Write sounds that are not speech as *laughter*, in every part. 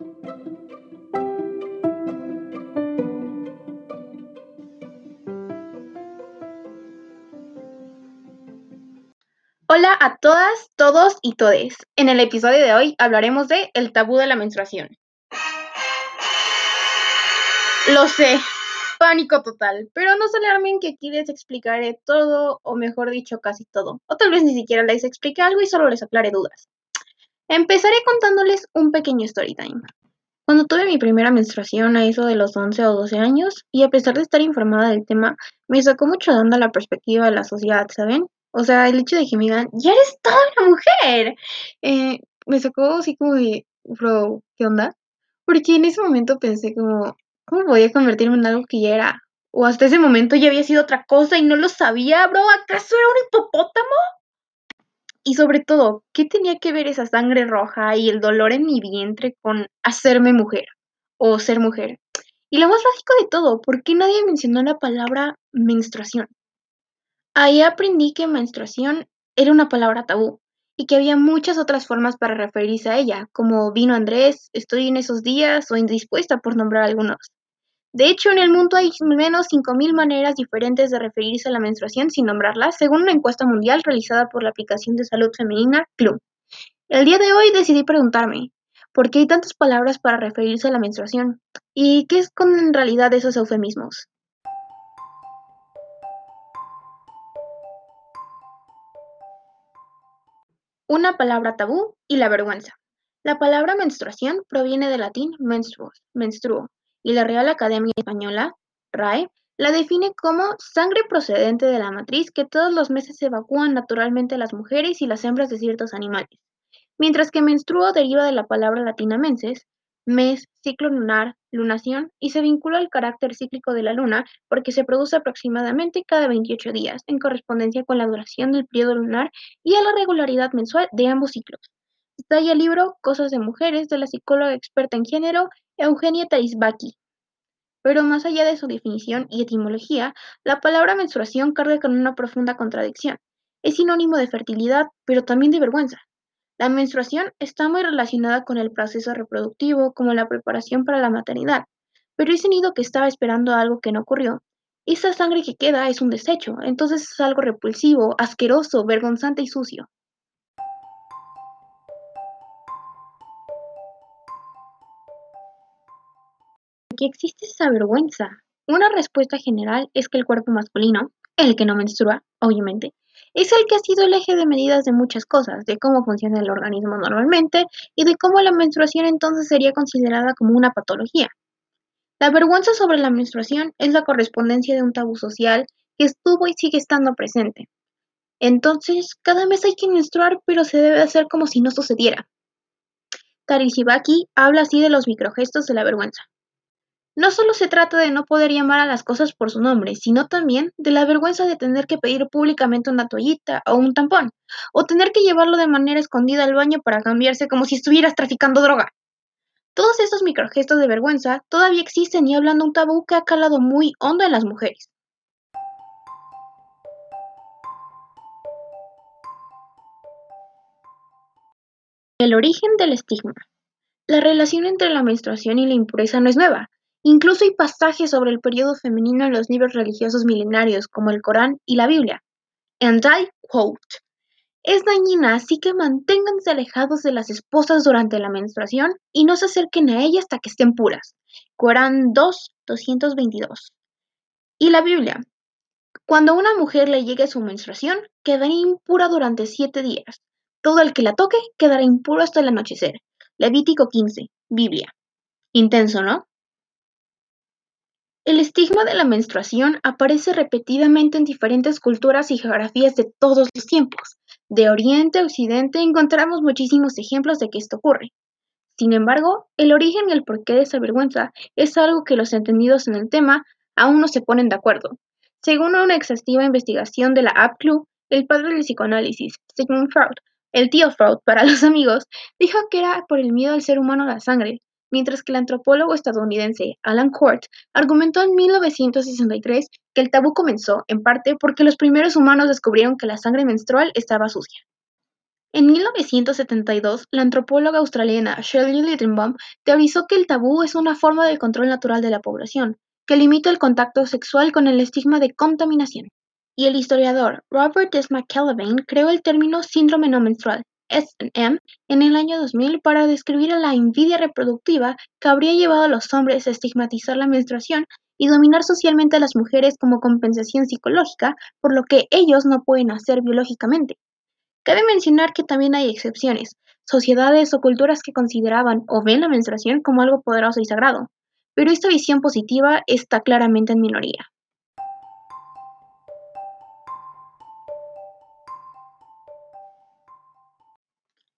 Hola a todas, todos y todes. En el episodio de hoy hablaremos de el tabú de la menstruación. Lo sé, pánico total, pero no se alarmen que aquí les explicaré todo, o mejor dicho, casi todo. O tal vez ni siquiera les explique algo y solo les aclare dudas. Empezaré contándoles un pequeño story time. Cuando tuve mi primera menstruación a eso de los 11 o 12 años, y a pesar de estar informada del tema, me sacó mucho de la perspectiva de la sociedad, ¿saben? O sea, el hecho de que me digan, ya eres toda una mujer, eh, me sacó así como de, bro, ¿qué onda? Porque en ese momento pensé como, ¿cómo voy a convertirme en algo que ya era? O hasta ese momento ya había sido otra cosa y no lo sabía, bro, ¿acaso era un hipopótamo? Y sobre todo, ¿qué tenía que ver esa sangre roja y el dolor en mi vientre con hacerme mujer o ser mujer? Y lo más lógico de todo, ¿por qué nadie mencionó la palabra menstruación? Ahí aprendí que menstruación era una palabra tabú y que había muchas otras formas para referirse a ella, como vino Andrés, estoy en esos días o indispuesta por nombrar algunos. De hecho, en el mundo hay al menos 5.000 maneras diferentes de referirse a la menstruación sin nombrarla, según una encuesta mundial realizada por la aplicación de salud femenina Club. El día de hoy decidí preguntarme, ¿por qué hay tantas palabras para referirse a la menstruación? ¿Y qué es con en realidad esos eufemismos? Una palabra tabú y la vergüenza. La palabra menstruación proviene del latín menstruos, menstruo, y la Real Academia Española, RAE, la define como sangre procedente de la matriz que todos los meses evacúan naturalmente las mujeres y las hembras de ciertos animales, mientras que menstruo deriva de la palabra latina menses, mes, ciclo lunar, lunación, y se vincula al carácter cíclico de la luna porque se produce aproximadamente cada 28 días, en correspondencia con la duración del periodo lunar y a la regularidad mensual de ambos ciclos. Detalla el libro Cosas de Mujeres de la psicóloga experta en género Eugenia Taisbaki. Pero más allá de su definición y etimología, la palabra menstruación carga con una profunda contradicción. Es sinónimo de fertilidad, pero también de vergüenza. La menstruación está muy relacionada con el proceso reproductivo, como la preparación para la maternidad, pero ese nido que estaba esperando algo que no ocurrió, esa sangre que queda es un desecho, entonces es algo repulsivo, asqueroso, vergonzante y sucio. Qué existe esa vergüenza? Una respuesta general es que el cuerpo masculino, el que no menstrua, obviamente, es el que ha sido el eje de medidas de muchas cosas, de cómo funciona el organismo normalmente y de cómo la menstruación entonces sería considerada como una patología. La vergüenza sobre la menstruación es la correspondencia de un tabú social que estuvo y sigue estando presente. Entonces, cada mes hay que menstruar, pero se debe hacer como si no sucediera. Shibaki habla así de los microgestos de la vergüenza. No solo se trata de no poder llamar a las cosas por su nombre, sino también de la vergüenza de tener que pedir públicamente una toallita o un tampón, o tener que llevarlo de manera escondida al baño para cambiarse como si estuvieras traficando droga. Todos estos microgestos de vergüenza todavía existen y hablan de un tabú que ha calado muy hondo en las mujeres. El origen del estigma. La relación entre la menstruación y la impureza no es nueva, Incluso hay pasajes sobre el periodo femenino en los libros religiosos milenarios como el Corán y la Biblia. And I quote, es dañina, así que manténganse alejados de las esposas durante la menstruación y no se acerquen a ellas hasta que estén puras. Corán 2, 222. Y la Biblia. Cuando a una mujer le llegue su menstruación, quedará impura durante siete días. Todo el que la toque quedará impuro hasta el anochecer. Levítico 15, Biblia. Intenso, ¿no? El estigma de la menstruación aparece repetidamente en diferentes culturas y geografías de todos los tiempos. De Oriente a Occidente encontramos muchísimos ejemplos de que esto ocurre. Sin embargo, el origen y el porqué de esa vergüenza es algo que los entendidos en el tema aún no se ponen de acuerdo. Según una exhaustiva investigación de la App Club, el padre del psicoanálisis, Sigmund Freud, el tío Freud para los amigos, dijo que era por el miedo al ser humano a la sangre, mientras que el antropólogo estadounidense Alan Court argumentó en 1963 que el tabú comenzó, en parte, porque los primeros humanos descubrieron que la sangre menstrual estaba sucia. En 1972, la antropóloga australiana Shirley Littenbaum teorizó que el tabú es una forma de control natural de la población, que limita el contacto sexual con el estigma de contaminación. Y el historiador Robert S. McKelvey creó el término síndrome no menstrual, S&M, en el año 2000 para describir la envidia reproductiva que habría llevado a los hombres a estigmatizar la menstruación y dominar socialmente a las mujeres como compensación psicológica por lo que ellos no pueden hacer biológicamente. Cabe mencionar que también hay excepciones, sociedades o culturas que consideraban o ven la menstruación como algo poderoso y sagrado, pero esta visión positiva está claramente en minoría.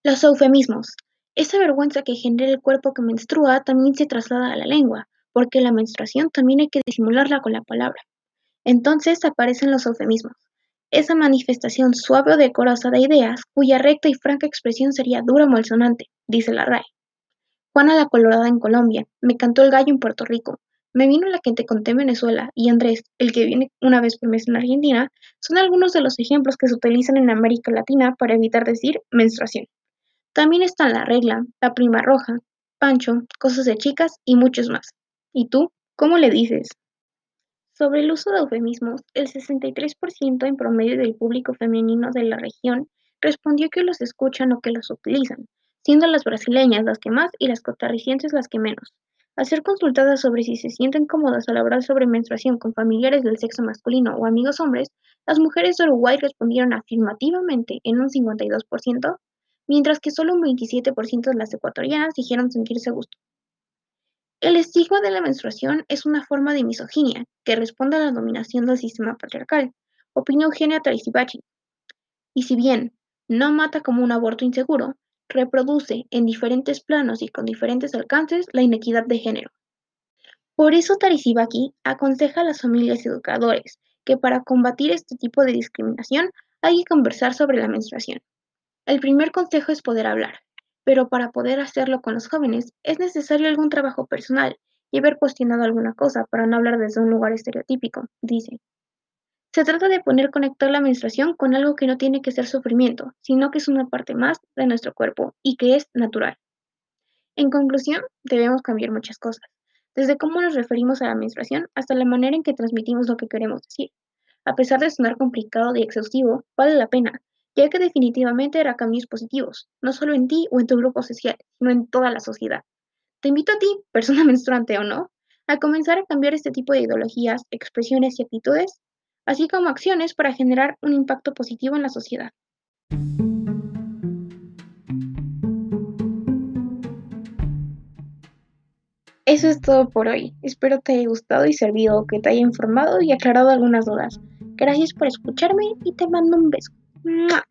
Los eufemismos. Esa vergüenza que genera el cuerpo que menstrua también se traslada a la lengua, porque la menstruación también hay que disimularla con la palabra. Entonces aparecen los eufemismos. Esa manifestación suave o decorosa de ideas, cuya recta y franca expresión sería dura o malsonante, dice la RAE. Juana la Colorada en Colombia, me cantó el gallo en Puerto Rico, me vino la que te conté en Venezuela y Andrés, el que viene una vez por mes en Argentina, son algunos de los ejemplos que se utilizan en América Latina para evitar decir menstruación. También están la regla, la prima roja, pancho, cosas de chicas y muchos más. ¿Y tú? ¿Cómo le dices? Sobre el uso de eufemismos, el 63% en promedio del público femenino de la región respondió que los escuchan o que los utilizan, siendo las brasileñas las que más y las costarricenses las que menos. Al ser consultadas sobre si se sienten cómodas al hablar sobre menstruación con familiares del sexo masculino o amigos hombres, las mujeres de Uruguay respondieron afirmativamente en un 52%, mientras que solo un 27% de las ecuatorianas dijeron sentirse a gusto. El estigma de la menstruación es una forma de misoginia que responde a la dominación del sistema patriarcal, opina Eugenia Tarisibachi. Y si bien no mata como un aborto inseguro, reproduce en diferentes planos y con diferentes alcances la inequidad de género. Por eso Tarisibaki aconseja a las familias y educadores que para combatir este tipo de discriminación hay que conversar sobre la menstruación. El primer consejo es poder hablar, pero para poder hacerlo con los jóvenes es necesario algún trabajo personal y haber cuestionado alguna cosa para no hablar desde un lugar estereotípico, dice. Se trata de poner conectar la menstruación con algo que no tiene que ser sufrimiento, sino que es una parte más de nuestro cuerpo y que es natural. En conclusión, debemos cambiar muchas cosas, desde cómo nos referimos a la menstruación hasta la manera en que transmitimos lo que queremos decir. A pesar de sonar complicado y exhaustivo, vale la pena, ya que definitivamente hará cambios positivos, no solo en ti o en tu grupo social, sino en toda la sociedad. Te invito a ti, *laughs* persona menstruante o no, a comenzar a cambiar este tipo de ideologías, expresiones y actitudes, así como acciones para generar un impacto positivo en la sociedad. Eso es todo por hoy. Espero te haya gustado y servido, que te haya informado y aclarado algunas dudas. Gracias por escucharme y te mando un beso. 嗯嘛。